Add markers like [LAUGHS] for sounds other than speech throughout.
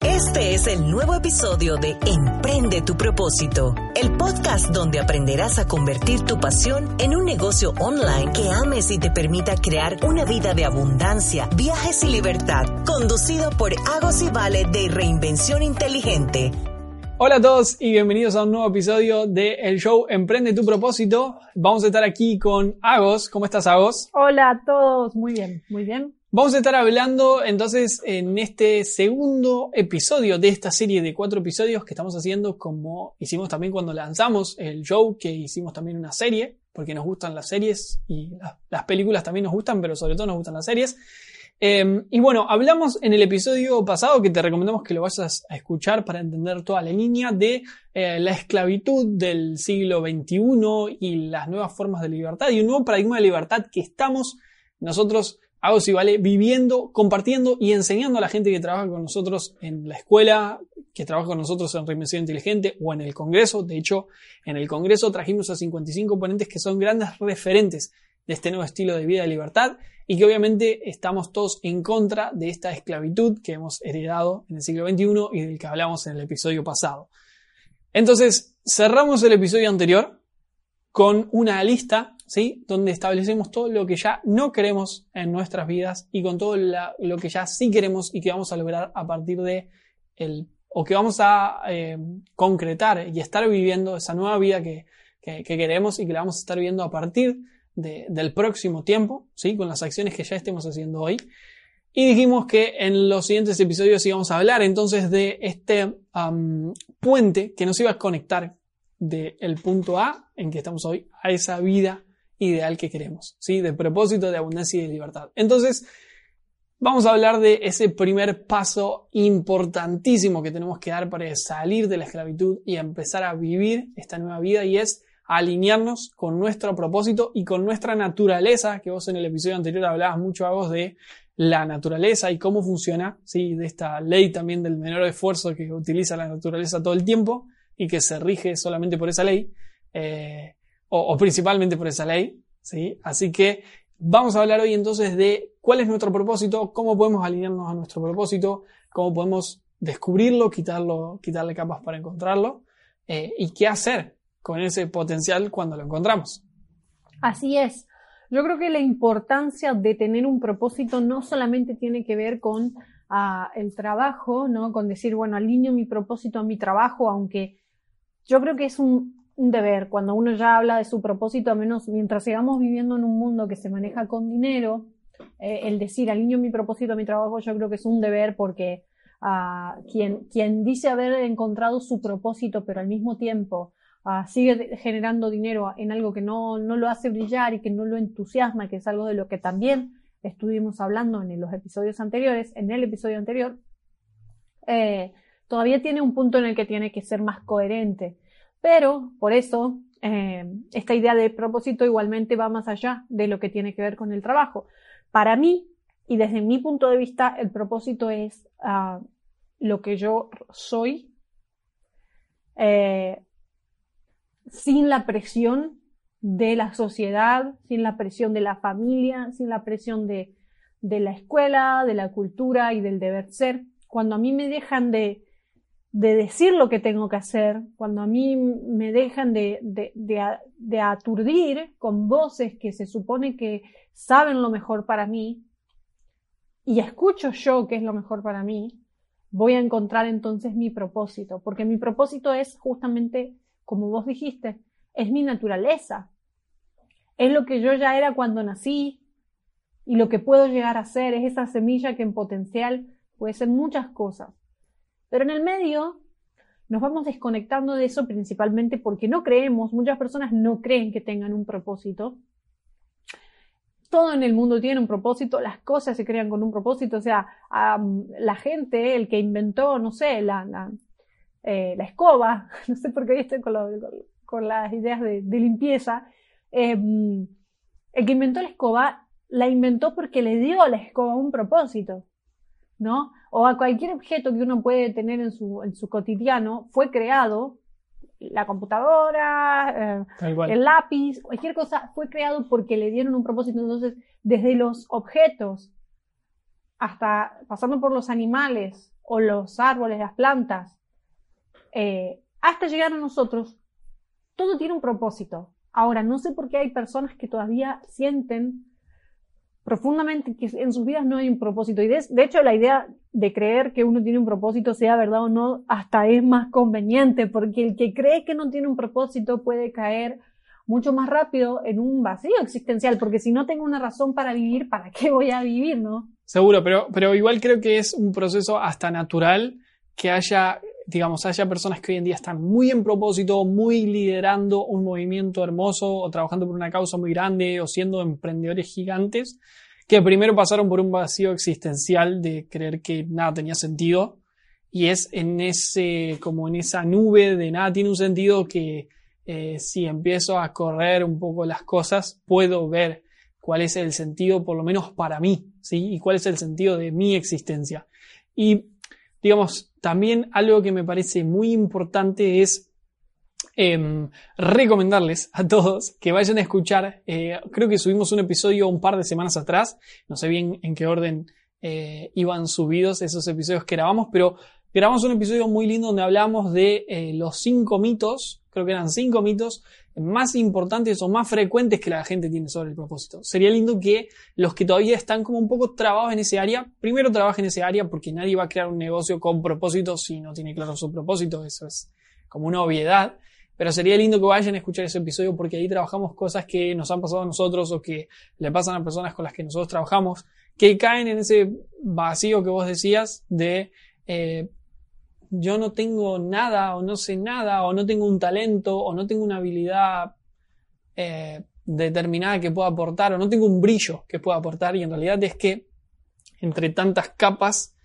Este es el nuevo episodio de Emprende tu propósito, el podcast donde aprenderás a convertir tu pasión en un negocio online que ames y te permita crear una vida de abundancia, viajes y libertad, conducido por Agos y Vale de Reinvención Inteligente. Hola a todos y bienvenidos a un nuevo episodio de el show Emprende tu propósito. Vamos a estar aquí con Agos. ¿Cómo estás, Agos? Hola a todos, muy bien, muy bien. Vamos a estar hablando entonces en este segundo episodio de esta serie de cuatro episodios que estamos haciendo como hicimos también cuando lanzamos el show, que hicimos también una serie, porque nos gustan las series y las películas también nos gustan, pero sobre todo nos gustan las series. Eh, y bueno, hablamos en el episodio pasado, que te recomendamos que lo vayas a escuchar para entender toda la línea de eh, la esclavitud del siglo XXI y las nuevas formas de libertad y un nuevo paradigma de libertad que estamos nosotros Hago si vale viviendo, compartiendo y enseñando a la gente que trabaja con nosotros en la escuela, que trabaja con nosotros en Reinvención Inteligente o en el Congreso. De hecho, en el Congreso trajimos a 55 ponentes que son grandes referentes de este nuevo estilo de vida de libertad y que obviamente estamos todos en contra de esta esclavitud que hemos heredado en el siglo XXI y del que hablamos en el episodio pasado. Entonces, cerramos el episodio anterior con una lista ¿sí? Donde establecemos todo lo que ya no queremos en nuestras vidas y con todo lo que ya sí queremos y que vamos a lograr a partir de el, o que vamos a eh, concretar y estar viviendo esa nueva vida que, queremos y que la vamos a estar viviendo a partir del próximo tiempo, ¿sí? Con las acciones que ya estemos haciendo hoy. Y dijimos que en los siguientes episodios íbamos a hablar entonces de este puente que nos iba a conectar del punto A en que estamos hoy a esa vida ideal que queremos, ¿sí? De propósito, de abundancia y de libertad. Entonces, vamos a hablar de ese primer paso importantísimo que tenemos que dar para salir de la esclavitud y empezar a vivir esta nueva vida y es alinearnos con nuestro propósito y con nuestra naturaleza, que vos en el episodio anterior hablabas mucho a vos de la naturaleza y cómo funciona, ¿sí? de esta ley también del menor esfuerzo que utiliza la naturaleza todo el tiempo y que se rige solamente por esa ley. Eh, o, principalmente por esa ley, ¿sí? Así que vamos a hablar hoy entonces de cuál es nuestro propósito, cómo podemos alinearnos a nuestro propósito, cómo podemos descubrirlo, quitarlo, quitarle capas para encontrarlo eh, y qué hacer con ese potencial cuando lo encontramos. Así es. Yo creo que la importancia de tener un propósito no solamente tiene que ver con ah, el trabajo, ¿no? Con decir, bueno, alineo mi propósito a mi trabajo, aunque yo creo que es un, deber. Cuando uno ya habla de su propósito, a menos mientras sigamos viviendo en un mundo que se maneja con dinero, eh, el decir alineo mi propósito a mi trabajo, yo creo que es un deber porque uh, quien, quien dice haber encontrado su propósito, pero al mismo tiempo sigue generando dinero en algo que no, no lo hace brillar y que no lo entusiasma, que es algo de lo que también estuvimos hablando en los episodios anteriores, en el episodio anterior, eh, todavía tiene un punto en el que tiene que ser más coherente. Pero por eso eh, esta idea de propósito igualmente va más allá de lo que tiene que ver con el trabajo. Para mí, y desde mi punto de vista, el propósito es ah, lo que yo soy eh, sin la presión de la sociedad, sin la presión de la familia, sin la presión de, de la escuela, de la cultura y del deber ser. Cuando a mí me dejan de de decir lo que tengo que hacer, cuando a mí me dejan de, de, aturdir con voces que se supone que saben lo mejor para mí, y escucho yo qué es lo mejor para mí, voy a encontrar entonces mi propósito, porque mi propósito es justamente, como vos dijiste, es mi naturaleza, es lo que yo ya era cuando nací y lo que puedo llegar a ser, es esa semilla que en potencial puede ser muchas cosas. Pero en el medio nos vamos desconectando de eso principalmente porque no creemos, muchas personas no creen que tengan un propósito. todo en el mundo tiene un propósito, las cosas se crean con un propósito, o sea, la gente, el que inventó, no sé, la, la, eh, escoba, [LAUGHS] no sé por qué hoy estoy con, con, las ideas de, limpieza, em, el que inventó la escoba la inventó porque le dio a la escoba un propósito, ¿no? O a cualquier objeto que uno puede tener en su, en su cotidiano fue creado la computadora, eh, el lápiz, cualquier cosa fue creado porque le dieron un propósito. Entonces, desde los objetos hasta pasando por los animales o los árboles, las plantas, eh, hasta llegar a nosotros, todo tiene un propósito. Ahora, no sé por qué hay personas que todavía sienten profundamente que en sus vidas no hay un propósito. Y de, hecho, la idea de creer que uno tiene un propósito, sea verdad o no, hasta es más conveniente, porque el que cree que no tiene un propósito puede caer mucho más rápido en un vacío existencial, porque si no tengo una razón para vivir, ¿para qué voy a vivir, no? Seguro, pero, pero igual creo que es un proceso hasta natural que haya, digamos, haya personas que hoy en día están muy en propósito, muy liderando un movimiento hermoso o trabajando por una causa muy grande o siendo emprendedores gigantes que primero pasaron por un vacío existencial de creer que nada tenía sentido. Y es en ese como en esa nube de nada tiene un sentido que eh, si empiezo a correr un poco las cosas puedo ver cuál es el sentido por lo menos para mí sí y cuál es el sentido de mi existencia. Y digamos también algo que me parece muy importante es Em, recomendarles a todos que vayan a escuchar, eh, creo que subimos un episodio un par de semanas atrás, no sé bien en qué orden eh, iban subidos esos episodios que grabamos, pero grabamos un episodio muy lindo donde hablamos de eh, los cinco mitos, creo que eran cinco mitos más importantes o más frecuentes que la gente tiene sobre el propósito. Sería lindo que los que todavía están como un poco trabados en ese área, primero trabajen en ese área porque nadie va a crear un negocio con propósito si no tiene claro su propósito, eso es como una obviedad. Pero sería lindo que vayan a escuchar ese episodio porque ahí trabajamos cosas que nos han pasado a nosotros o que le pasan a personas con las que nosotros trabajamos, que caen en ese vacío que vos decías de eh, yo no tengo nada o no sé nada o no tengo un talento o no tengo una habilidad eh, determinada que pueda aportar o no tengo un brillo que pueda aportar y en realidad es que entre tantas capas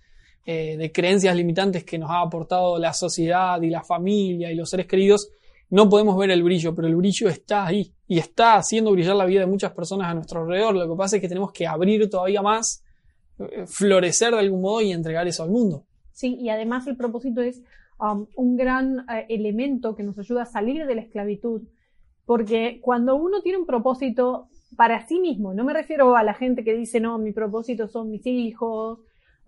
eh, de creencias limitantes que nos ha aportado la sociedad y la familia y los seres queridos, no podemos ver el brillo, pero el brillo está ahí y está haciendo brillar la vida de muchas personas a nuestro alrededor. Lo que pasa es que tenemos que abrir todavía más, eh, florecer de algún modo y entregar eso al mundo. Sí, y además el propósito es um, un gran eh, elemento que nos ayuda a salir de la esclavitud, porque cuando uno tiene un propósito para sí mismo, no me refiero a la gente que dice, no, mi propósito son mis hijos,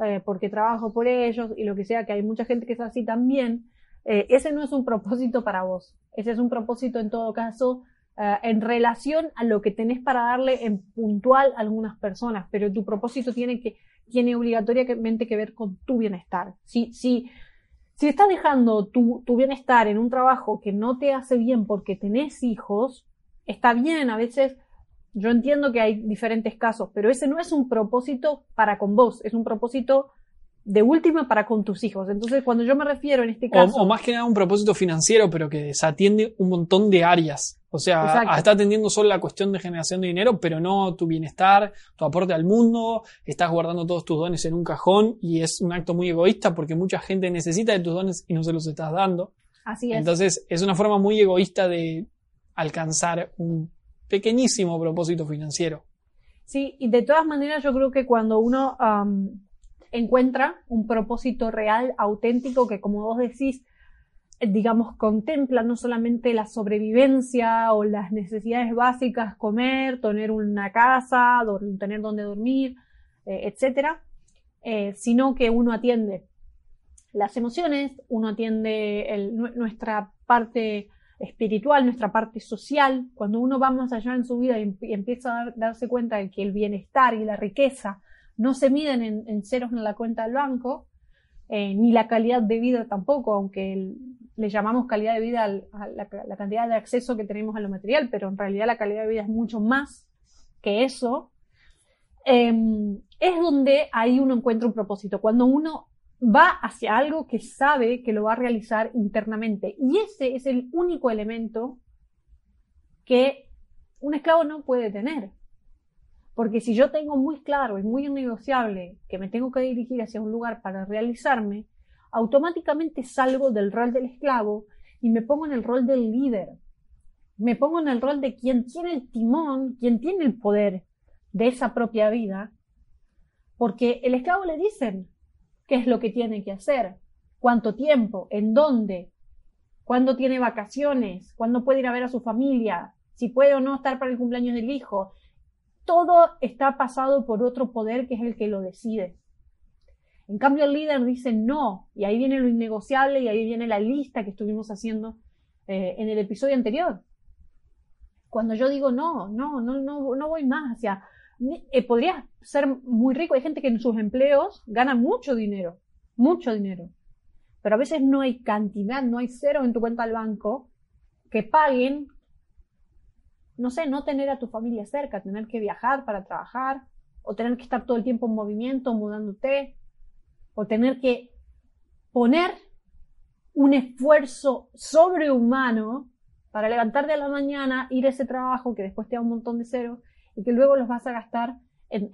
eh, porque trabajo por ellos y lo que sea, que hay mucha gente que es así también, eh, ese no es un propósito para vos. Ese es un propósito en todo caso en relación a lo que tenés para darle en puntual a algunas personas, pero tu propósito tiene que tiene obligatoriamente que ver con tu bienestar. Si, si, si estás dejando tu, tu bienestar en un trabajo que no te hace bien porque tenés hijos, está bien, a veces yo entiendo que hay diferentes casos, pero ese no es un propósito para con vos, es un propósito de última para con tus hijos. Entonces, cuando yo me refiero en este caso... O, más que nada un propósito financiero, pero que desatiende un montón de áreas. O sea, está atendiendo solo la cuestión de generación de dinero, pero no tu bienestar, tu aporte al mundo, estás guardando todos tus dones en un cajón y es un acto muy egoísta porque mucha gente necesita de tus dones y no se los estás dando. Así es. Entonces, es una forma muy egoísta de alcanzar un pequeñísimo propósito financiero. Sí, y de todas maneras yo creo que cuando uno encuentra un propósito real, auténtico, que como vos decís, digamos, contempla no solamente la sobrevivencia o las necesidades básicas, comer, tener una casa, tener donde dormir, eh, etcétera, eh, sino que uno atiende las emociones, uno atiende nuestra parte espiritual, nuestra parte social. Cuando uno va más allá en su vida y, empieza a darse cuenta de que el bienestar y la riqueza no se miden en, ceros en la cuenta del banco, eh, ni la calidad de vida tampoco, aunque le llamamos calidad de vida a la, cantidad de acceso que tenemos a lo material, pero en realidad la calidad de vida es mucho más que eso, em, es donde ahí uno encuentra un propósito, cuando uno va hacia algo que sabe que lo va a realizar internamente. Y ese es el único elemento que un esclavo no puede tener. Porque si yo tengo muy claro y muy innegociable que me tengo que dirigir hacia un lugar para realizarme, automáticamente salgo del rol del esclavo y me pongo en el rol del líder. Me pongo en el rol de quien tiene el timón, quien tiene el poder de esa propia vida, porque el esclavo le dicen qué es lo que tiene que hacer, cuánto tiempo, en dónde, cuándo tiene vacaciones, cuándo puede ir a ver a su familia, si puede o no estar para el cumpleaños del hijo. Todo está pasado por otro poder que es el que lo decide. En cambio, el líder dice no, y ahí viene lo innegociable y ahí viene la lista que estuvimos haciendo eh, en el episodio anterior. Cuando yo digo no, no, no, no, no voy más hacia. Eh, podría ser muy rico. Hay gente que en sus empleos gana mucho dinero, mucho dinero. Pero a veces no hay cantidad, no hay cero en tu cuenta del banco que paguen, no sé, no tener a tu familia cerca, tener que viajar para trabajar, o tener que estar todo el tiempo en movimiento, mudándote, o tener que poner un esfuerzo sobrehumano para levantarte a la mañana, ir a ese trabajo que después te da un montón de cero y que luego los vas a gastar en,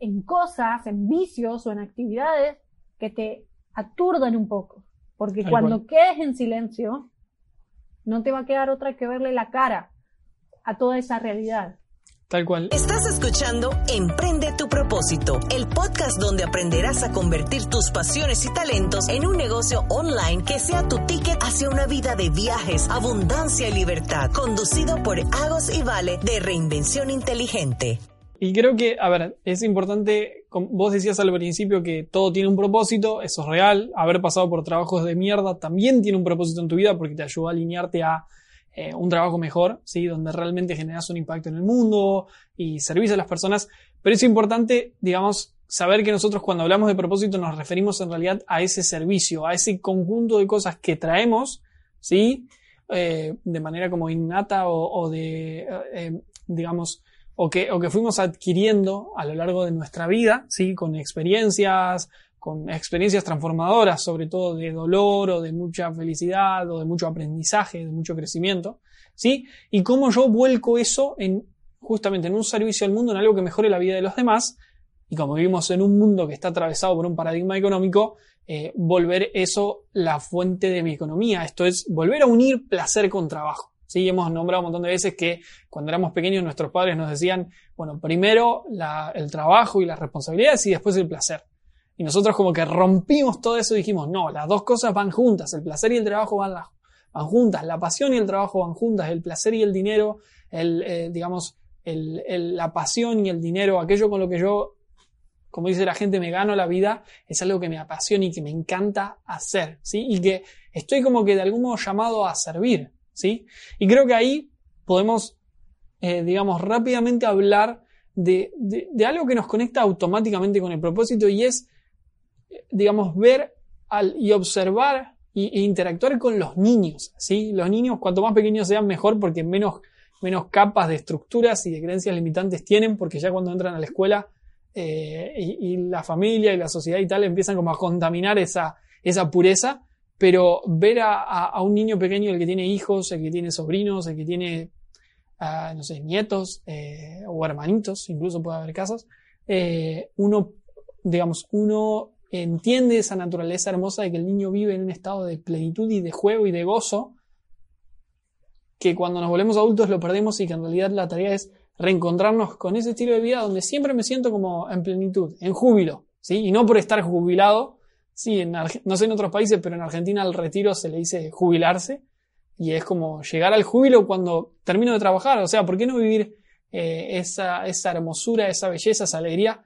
en, cosas, en vicios o en actividades que te aturdan un poco. Porque cuando quedes en silencio, no te va a quedar otra que verle la cara a toda esa realidad. Tal cual. Estás escuchando Emprende tu propósito, el podcast donde aprenderás a convertir tus pasiones y talentos en un negocio online que sea tu ticket hacia una vida de viajes, abundancia y libertad, conducido por Agos y Vale de Reinvención Inteligente. Y creo que, a ver, es importante, vos decías al principio que todo tiene un propósito, eso es real, haber pasado por trabajos de mierda también tiene un propósito en tu vida porque te ayuda a alinearte a eh, un trabajo mejor, ¿sí? donde realmente generas un impacto en el mundo y servicio a las personas. Pero es importante, digamos, saber que nosotros cuando hablamos de propósito nos referimos en realidad a ese servicio, a ese conjunto de cosas que traemos, ¿sí? Eh, de manera como innata o, de, eh, digamos, o que, o que fuimos adquiriendo a lo largo de nuestra vida, ¿sí? Con experiencias, con experiencias transformadoras, sobre todo de dolor o de mucha felicidad o de mucho aprendizaje, de mucho crecimiento, ¿sí? Y cómo yo vuelco eso en justamente en un servicio al mundo, en algo que mejore la vida de los demás, y como vivimos en un mundo que está atravesado por un paradigma económico, eh, volver eso la fuente de mi economía. Esto es volver a unir placer con trabajo. Sí, hemos nombrado un montón de veces que cuando éramos pequeños nuestros padres nos decían, bueno, primero el trabajo y las responsabilidades y después el placer. Y nosotros como que rompimos todo eso y dijimos, no, las dos cosas van juntas, el placer y el trabajo van, van juntas, la pasión y el trabajo van juntas, el placer y el dinero, el, eh, digamos, el, la pasión y el dinero, aquello con lo que yo, como dice la gente, me gano la vida, es algo que me apasiona y que me encanta hacer, ¿sí? Y que estoy como que de algún modo llamado a servir, ¿sí? Y creo que ahí podemos, eh, digamos, rápidamente hablar de, de, de, algo que nos conecta automáticamente con el propósito y es digamos, ver al, y observar e interactuar con los niños. ¿sí? Los niños, cuanto más pequeños sean, mejor porque menos, menos capas de estructuras y de creencias limitantes tienen, porque ya cuando entran a la escuela eh, y, la familia y la sociedad y tal empiezan como a contaminar esa, esa pureza. Pero ver a, un niño pequeño, el que tiene hijos, el que tiene sobrinos, el que tiene, ah, no sé, nietos eh, o hermanitos, incluso puede haber casos, eh, uno, digamos, uno entiende esa naturaleza hermosa de que el niño vive en un estado de plenitud y de juego y de gozo, que cuando nos volvemos adultos lo perdemos y que en realidad la tarea es reencontrarnos con ese estilo de vida donde siempre me siento como en plenitud, en júbilo, ¿sí? Y no por estar jubilado, sí, en no sé en otros países, pero en Argentina al retiro se le dice jubilarse y es como llegar al júbilo cuando termino de trabajar, o sea, ¿por qué no vivir eh, esa, esa hermosura, esa belleza, esa alegría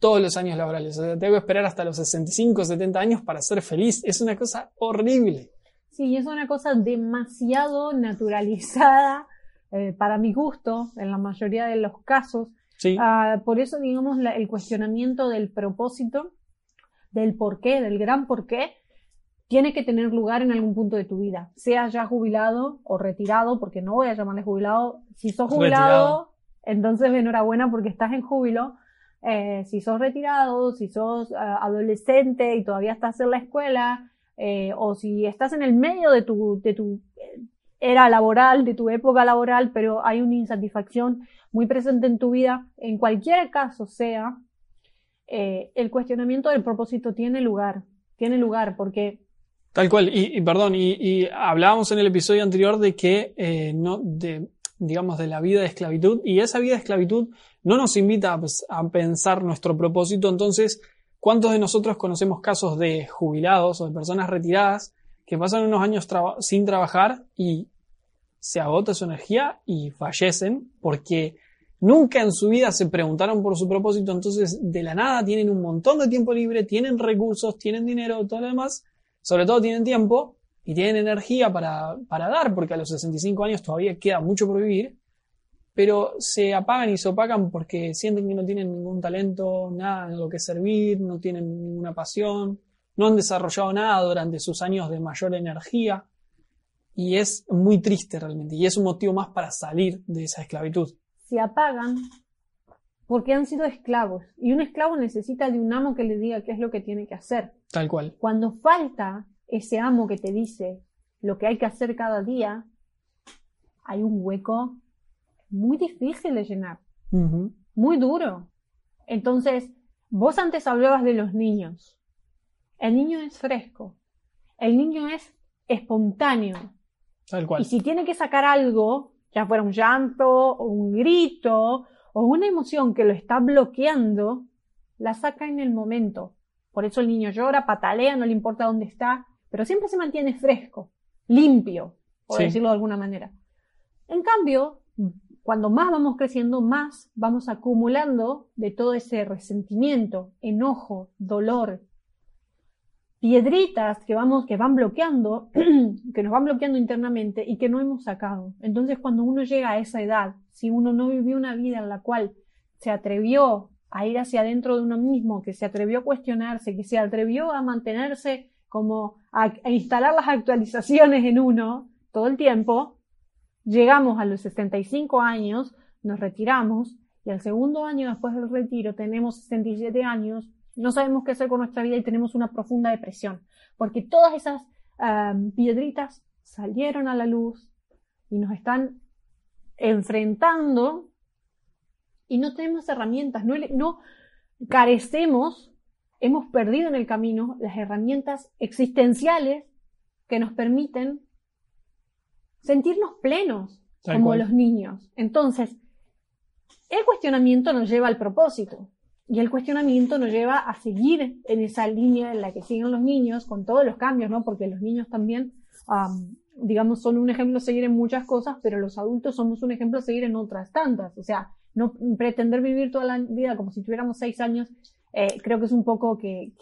todos los años laborales. O sea, tengo que esperar hasta los 65, 70 años para ser feliz. Es una cosa horrible. Sí, es una cosa demasiado naturalizada eh, para mi gusto en la mayoría de los casos. Sí. Ah, por eso, digamos, el cuestionamiento del propósito, del por qué, del gran por qué, tiene que tener lugar en algún punto de tu vida, sea ya jubilado o retirado, porque no voy a llamarle jubilado. Si sos jubilado, entonces enhorabuena porque estás en júbilo, eh, si sos retirado, si sos eh, adolescente y todavía estás en la escuela, eh, o si estás en el medio de tu, de tu era laboral, de tu época laboral, pero hay una insatisfacción muy presente en tu vida, en cualquier caso sea, el cuestionamiento del propósito tiene lugar, tiene lugar, porque... Tal cual, y, perdón, y, hablábamos en el episodio anterior de que, no, de, digamos, de la vida de esclavitud, y esa vida de esclavitud no nos invita a pensar nuestro propósito, entonces, ¿cuántos de nosotros conocemos casos de jubilados o de personas retiradas que pasan unos años sin trabajar y se agota su energía y fallecen porque nunca en su vida se preguntaron por su propósito, entonces de la nada tienen un montón de tiempo libre, tienen recursos, tienen dinero, todo lo demás, sobre todo tienen tiempo y tienen energía para, para dar, porque a los 65 años todavía queda mucho por vivir, pero se apagan y se opacan porque sienten que no tienen ningún talento, nada en lo que servir, no tienen ninguna pasión, no han desarrollado nada durante sus años de mayor energía y es muy triste realmente y es un motivo más para salir de esa esclavitud. Se apagan porque han sido esclavos y un esclavo necesita de un amo que le diga qué es lo que tiene que hacer. Tal cual. Cuando falta ese amo que te dice lo que hay que hacer cada día, hay un hueco muy difícil de llenar, muy duro. Entonces, vos antes hablabas de los niños. El niño es fresco. El niño es espontáneo. Tal cual. Y si tiene que sacar algo, ya fuera un llanto, o un grito, o una emoción que lo está bloqueando, la saca en el momento. Por eso el niño llora, patalea, no le importa dónde está, pero siempre se mantiene fresco, limpio, por decirlo de alguna manera. En cambio, cuando más vamos creciendo, más vamos acumulando de todo ese resentimiento, enojo, dolor, piedritas que vamos, que van bloqueando, [CLEARS THROAT] que nos van bloqueando internamente y que no hemos sacado. Entonces, cuando uno llega a esa edad, si uno no vivió una vida en la cual se atrevió a ir hacia adentro de uno mismo, que se atrevió a cuestionarse, que se atrevió a mantenerse como a, instalar las actualizaciones en uno todo el tiempo, llegamos a los 65 años, nos retiramos y al segundo año después del retiro tenemos 67 años no sabemos qué hacer con nuestra vida y tenemos una profunda depresión, porque todas esas piedritas salieron a la luz y nos están enfrentando y no tenemos herramientas, no carecemos, hemos perdido en el camino las herramientas existenciales que nos permiten sentirnos plenos como los niños. Entonces, el cuestionamiento nos lleva al propósito. Y el cuestionamiento nos lleva a seguir en esa línea en la que siguen los niños, con todos los cambios, ¿no? Porque los niños también, digamos, son un ejemplo a seguir en muchas cosas, pero los adultos somos un ejemplo a seguir en otras tantas. O sea, no pretender vivir toda la vida como si tuviéramos seis años, eh, creo que es un poco que,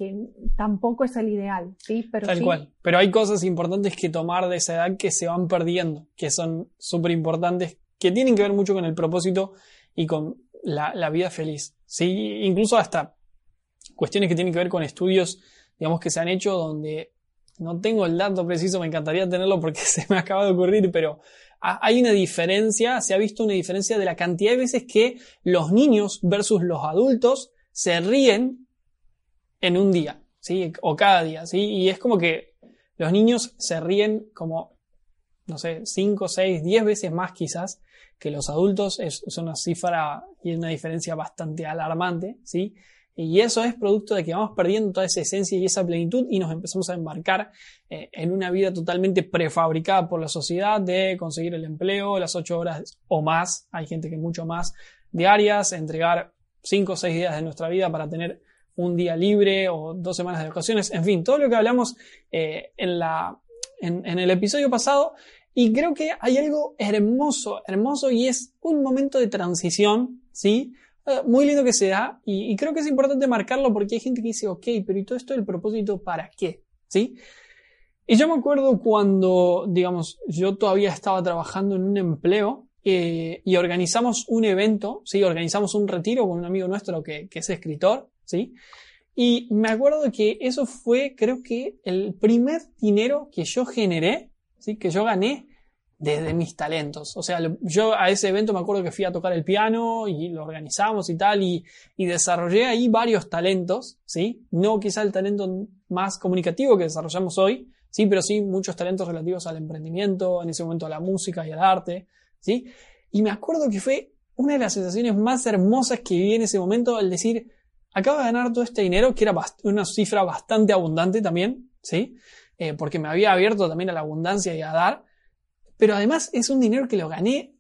tampoco es el ideal, ¿sí? Pero Tal cual. Pero hay cosas importantes que tomar de esa edad que se van perdiendo, que son súper importantes, que tienen que ver mucho con el propósito y con la, vida feliz. ¿sí? Incluso hasta cuestiones que tienen que ver con estudios, digamos, que se han hecho donde no tengo el dato preciso, me encantaría tenerlo porque [LAUGHS] se me acaba de ocurrir, pero hay una diferencia, se ha visto una diferencia de la cantidad de veces que los niños versus los adultos se ríen en un día, ¿sí? O cada día, ¿sí? Y es como que los niños se ríen como, no sé, 5, 6, 10 veces más quizás que los adultos es, una cifra y una diferencia bastante alarmante, ¿sí? Y eso es producto de que vamos perdiendo toda esa esencia y esa plenitud y nos empezamos a embarcar eh, en una vida totalmente prefabricada por la sociedad de conseguir el empleo, las ocho horas o más, hay gente que mucho más diarias, entregar cinco o seis días de nuestra vida para tener un día libre o dos semanas de vacaciones, en fin, todo lo que hablamos eh, en, la, en el episodio pasado y creo que hay algo hermoso, hermoso y es un momento de transición, ¿sí? Eh, muy lindo que se da y, creo que es importante marcarlo porque hay gente que dice, ok, pero ¿y todo esto del propósito para qué? ¿Sí? Y yo me acuerdo cuando, digamos, yo todavía estaba trabajando en un empleo eh, y organizamos un evento, ¿sí? Organizamos un retiro con un amigo nuestro que, es escritor, ¿sí? Y me acuerdo que eso fue, creo que, el primer dinero que yo generé, ¿sí? Que yo gané desde mis talentos. O sea, yo a ese evento me acuerdo que fui a tocar el piano y lo organizamos y tal, y, y desarrollé ahí varios talentos, ¿sí? No quizá el talento más comunicativo que desarrollamos hoy, sí, pero sí muchos talentos relativos al emprendimiento, en ese momento a la música y al arte, ¿sí? Y me acuerdo que fue una de las sensaciones más hermosas que viví en ese momento al decir, acabo de ganar todo este dinero, que era una cifra bastante abundante también, ¿sí? Eh, porque me había abierto también a la abundancia y a dar, pero además es un dinero que lo gané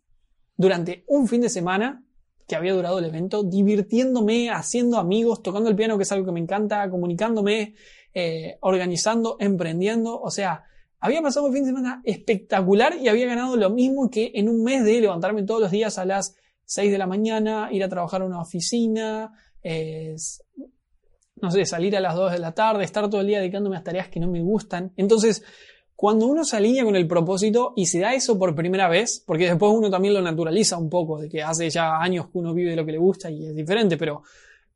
durante un fin de semana que había durado el evento, divirtiéndome, haciendo amigos, tocando el piano, que es algo que me encanta, comunicándome, eh, organizando, emprendiendo. O sea, había pasado un fin de semana espectacular y había ganado lo mismo que en un mes de levantarme todos los días a las 6 de la mañana, ir a trabajar a una oficina, no sé, salir a las 2 de la tarde, estar todo el día dedicándome a tareas que no me gustan. Entonces, cuando uno se alinea con el propósito y se da eso por primera vez, porque después uno también lo naturaliza un poco, de que hace ya años que uno vive lo que le gusta y es diferente, pero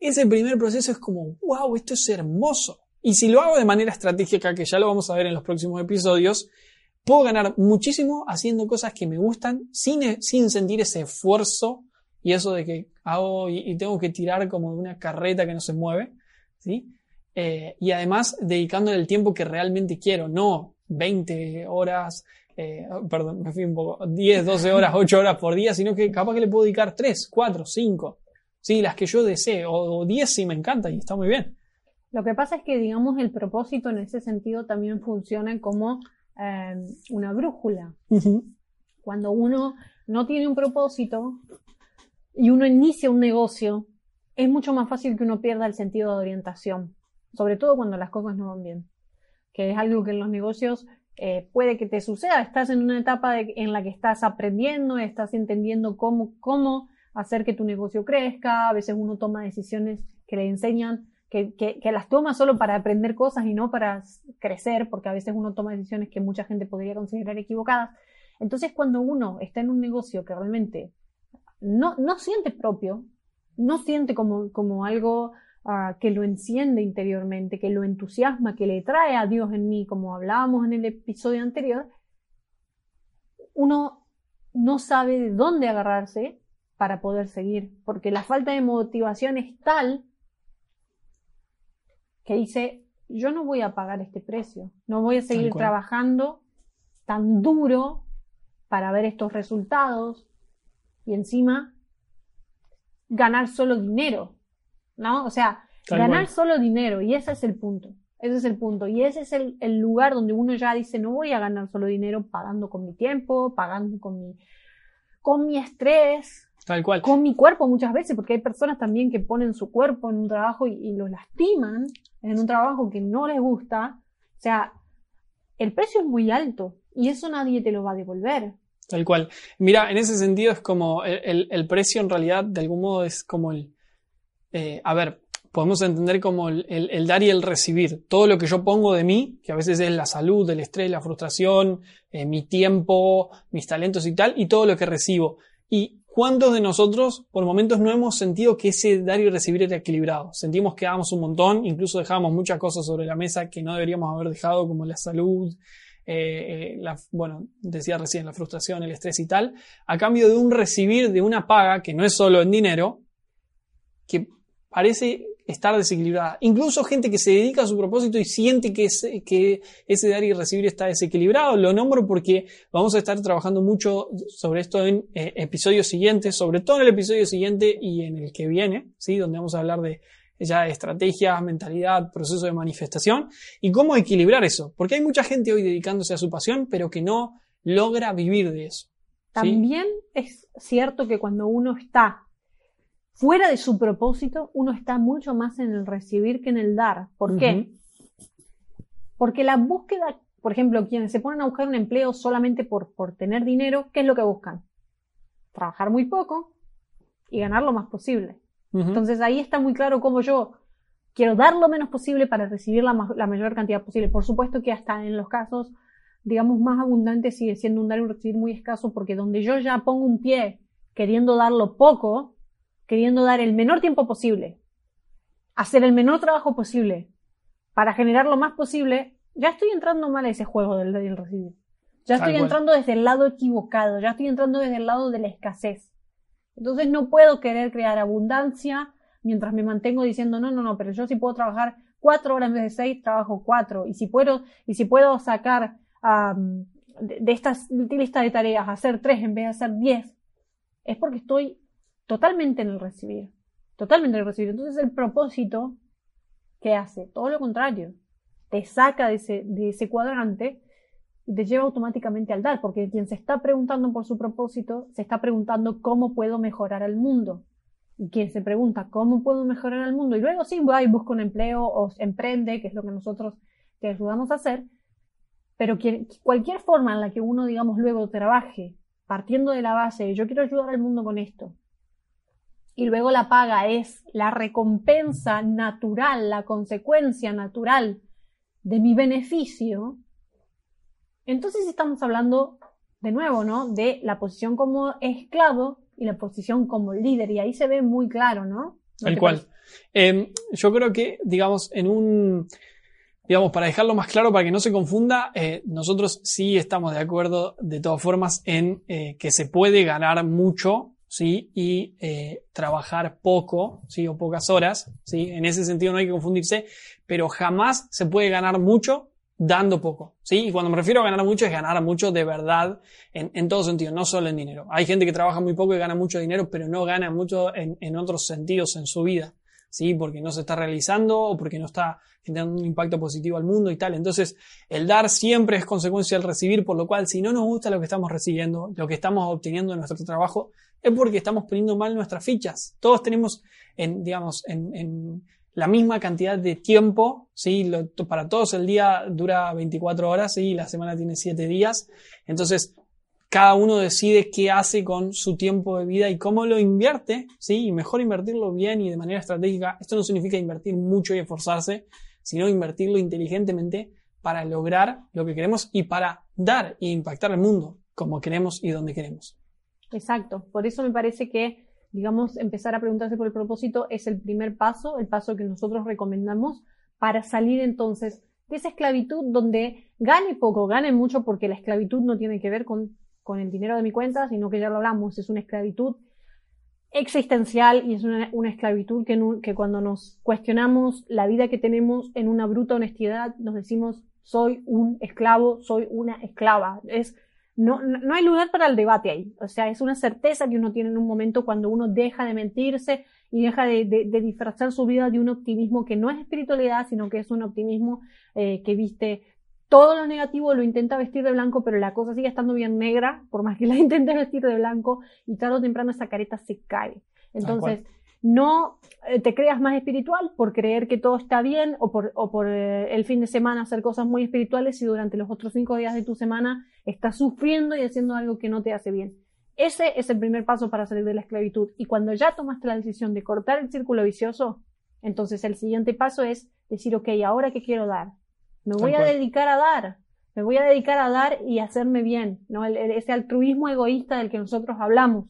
ese primer proceso es como, wow, esto es hermoso. Y si lo hago de manera estratégica, que ya lo vamos a ver en los próximos episodios, puedo ganar muchísimo haciendo cosas que me gustan sin, sin sentir ese esfuerzo y eso de que hago y, tengo que tirar como de una carreta que no se mueve, ¿sí? Eh, y además dedicándole el tiempo que realmente quiero, no 20 horas, eh, perdón, me fui un poco, 10, 12 horas, 8 horas por día, sino que capaz que le puedo dedicar 3, 4, 5, ¿sí? las que yo desee, o, 10 si me encanta y está muy bien. Lo que pasa es que, digamos, el propósito en ese sentido también funciona como eh, una brújula. Cuando uno no tiene un propósito y uno inicia un negocio, es mucho más fácil que uno pierda el sentido de orientación, sobre todo cuando las cosas no van bien que es algo que en los negocios eh, puede que te suceda. Estás en una etapa en la que estás aprendiendo, estás entendiendo cómo, cómo hacer que tu negocio crezca. A veces uno toma decisiones que le enseñan, que, las toma solo para aprender cosas y no para crecer, porque a veces uno toma decisiones que mucha gente podría considerar equivocadas. Entonces, cuando uno está en un negocio que realmente no, no siente propio, no siente como, como algo que lo enciende interiormente, que lo entusiasma, que le trae a Dios en mí, como hablábamos en el episodio anterior, uno no sabe de dónde agarrarse para poder seguir, porque la falta de motivación es tal que dice, yo no voy a pagar este precio, no voy a seguir trabajando tan duro para ver estos resultados y encima ganar solo dinero. ¿no? O sea, ganar solo dinero, y ese es el punto. Ese es el punto. Y ese es el, lugar donde uno ya dice, no voy a ganar solo dinero pagando con mi tiempo, pagando con mi, con mi estrés, Tal cual. Con mi cuerpo muchas veces, porque hay personas también que ponen su cuerpo en un trabajo y, y, lo lastiman en un trabajo que no les gusta. O sea, el precio es muy alto y eso nadie te lo va a devolver. Tal cual. Mira, en ese sentido es como el, el precio en realidad de algún modo es como el, eh, a ver, podemos entender como el, dar y el recibir. Todo lo que yo pongo de mí, que a veces es la salud, el estrés, la frustración, eh, mi tiempo, mis talentos y tal, y todo lo que recibo. ¿Y cuántos de nosotros por momentos no hemos sentido que ese dar y recibir era equilibrado? Sentimos que dábamos un montón, incluso dejábamos muchas cosas sobre la mesa que no deberíamos haber dejado, como la salud, eh, la, bueno, decía recién, la frustración, el estrés y tal, a cambio de un recibir de una paga que no es solo en dinero, que parece estar desequilibrada. Incluso gente que se dedica a su propósito y siente que, que ese dar y recibir está desequilibrado. Lo nombro porque vamos a estar trabajando mucho sobre esto en eh, episodios siguientes, sobre todo en el episodio siguiente y en el que viene, ¿sí? donde vamos a hablar de ya estrategia, mentalidad, proceso de manifestación y cómo equilibrar eso. Porque hay mucha gente hoy dedicándose a su pasión, pero que no logra vivir de eso. También es cierto que cuando uno está fuera de su propósito, uno está mucho más en el recibir que en el dar. ¿Por qué? Porque la búsqueda, por ejemplo, quienes se ponen a buscar un empleo solamente por, por tener dinero, ¿qué es lo que buscan? Trabajar muy poco y ganar lo más posible. Entonces ahí está muy claro cómo yo quiero dar lo menos posible para recibir la, la, mayor cantidad posible. Por supuesto que hasta en los casos, digamos, más abundantes sigue siendo un dar y un recibir muy escaso porque donde yo ya pongo un pie queriendo darlo poco, queriendo dar el menor tiempo posible, hacer el menor trabajo posible para generar lo más posible, ya estoy entrando mal a ese juego del, del recibir. Ya estoy entrando desde el lado equivocado, ya estoy entrando desde el lado de la escasez. Entonces no puedo querer crear abundancia mientras me mantengo diciendo, no, no, no, pero yo sí puedo trabajar cuatro horas en vez de seis, trabajo cuatro. Y si puedo, y si puedo sacar de, de esta lista de tareas, hacer tres en vez de hacer diez, es porque estoy totalmente en el recibir. Totalmente en el recibir. Entonces el propósito, ¿qué hace? Todo lo contrario. Te saca de ese, de ese cuadrante y te lleva automáticamente al dar, porque quien se está preguntando por su propósito, se está preguntando cómo puedo mejorar el mundo. Y quien se pregunta cómo puedo mejorar el mundo, y luego sí va y busca un empleo o emprende, que es lo que nosotros te ayudamos a hacer, pero cualquier forma en la que uno, digamos, luego trabaje partiendo de la base, yo quiero ayudar al mundo con esto, y luego la paga es la recompensa natural, la consecuencia natural de mi beneficio, entonces estamos hablando de nuevo, ¿no? De la posición como esclavo y la posición como líder. Y ahí se ve muy claro, ¿no? Tal cual. Em, yo creo que, digamos, en un, digamos, para dejarlo más claro, para que no se confunda, eh, nosotros sí estamos de acuerdo, de todas formas, en eh, que se puede ganar mucho, ¿sí? Y eh, trabajar poco, ¿sí? O pocas horas, ¿sí? En ese sentido no hay que confundirse, pero jamás se puede ganar mucho dando poco, ¿sí? Y cuando me refiero a ganar mucho es ganar mucho de verdad en, en todo sentido, no solo en dinero. Hay gente que trabaja muy poco y gana mucho dinero, pero no gana mucho en, en otros sentidos en su vida, ¿sí? Porque no se está realizando o porque no está generando un impacto positivo al mundo y tal. Entonces, el dar siempre es consecuencia del recibir, por lo cual, si no nos gusta lo que estamos recibiendo, lo que estamos obteniendo en nuestro trabajo, es porque estamos poniendo mal nuestras fichas. Todos tenemos, en, digamos, en, en la misma cantidad de tiempo, ¿sí? para todos el día dura 24 horas, ¿sí? La semana tiene 7 días. Entonces, cada uno decide qué hace con su tiempo de vida y cómo lo invierte, ¿sí? Y mejor invertirlo bien y de manera estratégica. Esto no significa invertir mucho y esforzarse, sino invertirlo inteligentemente para lograr lo que queremos y para dar e impactar al mundo como queremos y donde queremos. Exacto. Por eso me parece que digamos, empezar a preguntarse por el propósito es el primer paso, el paso que nosotros recomendamos para salir entonces de esa esclavitud donde gane poco, gane mucho, porque la esclavitud no tiene que ver con, con el dinero de mi cuenta, sino que ya lo hablamos, es una esclavitud existencial y es una, esclavitud que, cuando nos cuestionamos la vida que tenemos en una bruta honestidad, nos decimos, soy un esclavo, soy una esclava. Es no, no hay lugar para el debate ahí. O sea, es una certeza que uno tiene en un momento cuando uno deja de mentirse y deja de, de, disfrazar su vida de un optimismo que no es espiritualidad, sino que es un optimismo eh, que viste todo lo negativo, lo intenta vestir de blanco, pero la cosa sigue estando bien negra, por más que la [LAUGHS] intente vestir de blanco, y tarde o temprano esa careta se cae. Entonces, no eh, te creas más espiritual por creer que todo está bien o por, o por eh, el fin de semana hacer cosas muy espirituales y durante los otros cinco días de tu semana estás sufriendo y haciendo algo que no te hace bien. Ese es el primer paso para salir de la esclavitud. Y cuando ya tomaste la decisión de cortar el círculo vicioso, entonces el siguiente paso es decir, ok, ahora qué quiero dar. Me voy a dedicar a dar. Me voy a dedicar a dar y hacerme bien, ¿no? ese altruismo egoísta del que nosotros hablamos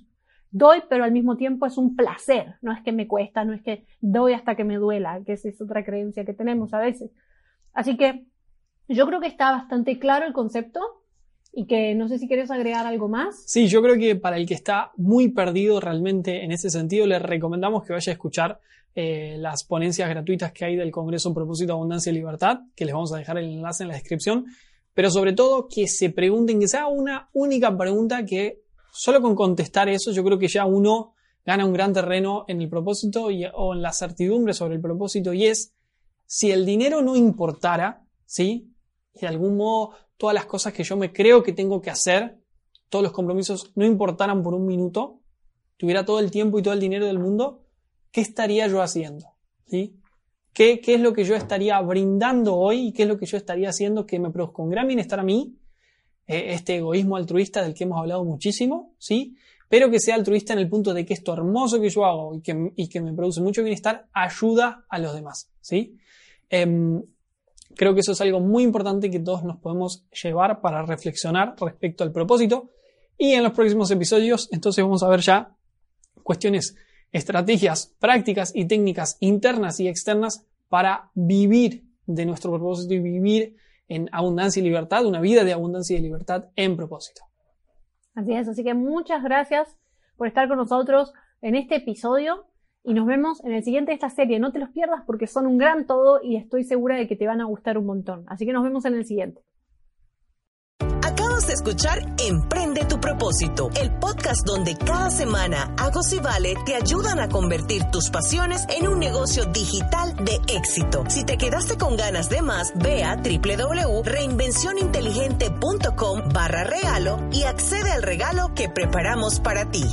doy, pero al mismo tiempo es un placer, no es que me cuesta, no es que doy hasta que me duela, que esa es otra creencia que tenemos a veces. Así que yo creo que está bastante claro el concepto y que no sé si quieres agregar algo más. Sí, yo creo que para el que está muy perdido realmente en ese sentido, le recomendamos que vaya a escuchar eh, las ponencias gratuitas que hay del Congreso Propósito, Abundancia y Libertad, que les vamos a dejar el enlace en la descripción, pero sobre todo que se pregunten, que sea una única pregunta que Solo con contestar eso yo creo que ya uno gana un gran terreno en el propósito o en la certidumbre sobre el propósito y es si el dinero no importara, ¿sí? De algún modo todas las cosas que yo me creo que tengo que hacer, todos los compromisos no importaran por un minuto, tuviera todo el tiempo y todo el dinero del mundo, ¿qué estaría yo haciendo? ¿Sí? ¿Qué, ¿Qué, es lo que yo estaría brindando hoy y qué es lo que yo estaría haciendo que me produzca un gran bienestar a mí eh, este egoísmo altruista del que hemos hablado muchísimo, ¿sí? Pero que sea altruista en el punto de que esto hermoso que yo hago y que, y que me produce mucho bienestar ayuda a los demás, ¿sí? Em, creo que eso es algo muy importante que todos nos podemos llevar para reflexionar respecto al propósito. Y en los próximos episodios, entonces vamos a ver ya cuestiones, estrategias, prácticas y técnicas internas y externas para vivir de nuestro propósito y vivir en abundancia y libertad, una vida de abundancia y libertad en propósito. Así es, así que muchas gracias por estar con nosotros en este episodio y nos vemos en el siguiente de esta serie. No te los pierdas porque son un gran todo y estoy segura de que te van a gustar un montón. Así que nos vemos en el siguiente. Acabas de escuchar Emprende tu propósito, el podcast donde cada semana Agos y Vale te ayudan a convertir tus pasiones en un negocio digital de éxito. Si te quedaste con ganas de más, ve a www.reinvencioninteligente.com barra regalo y accede al regalo que preparamos para ti.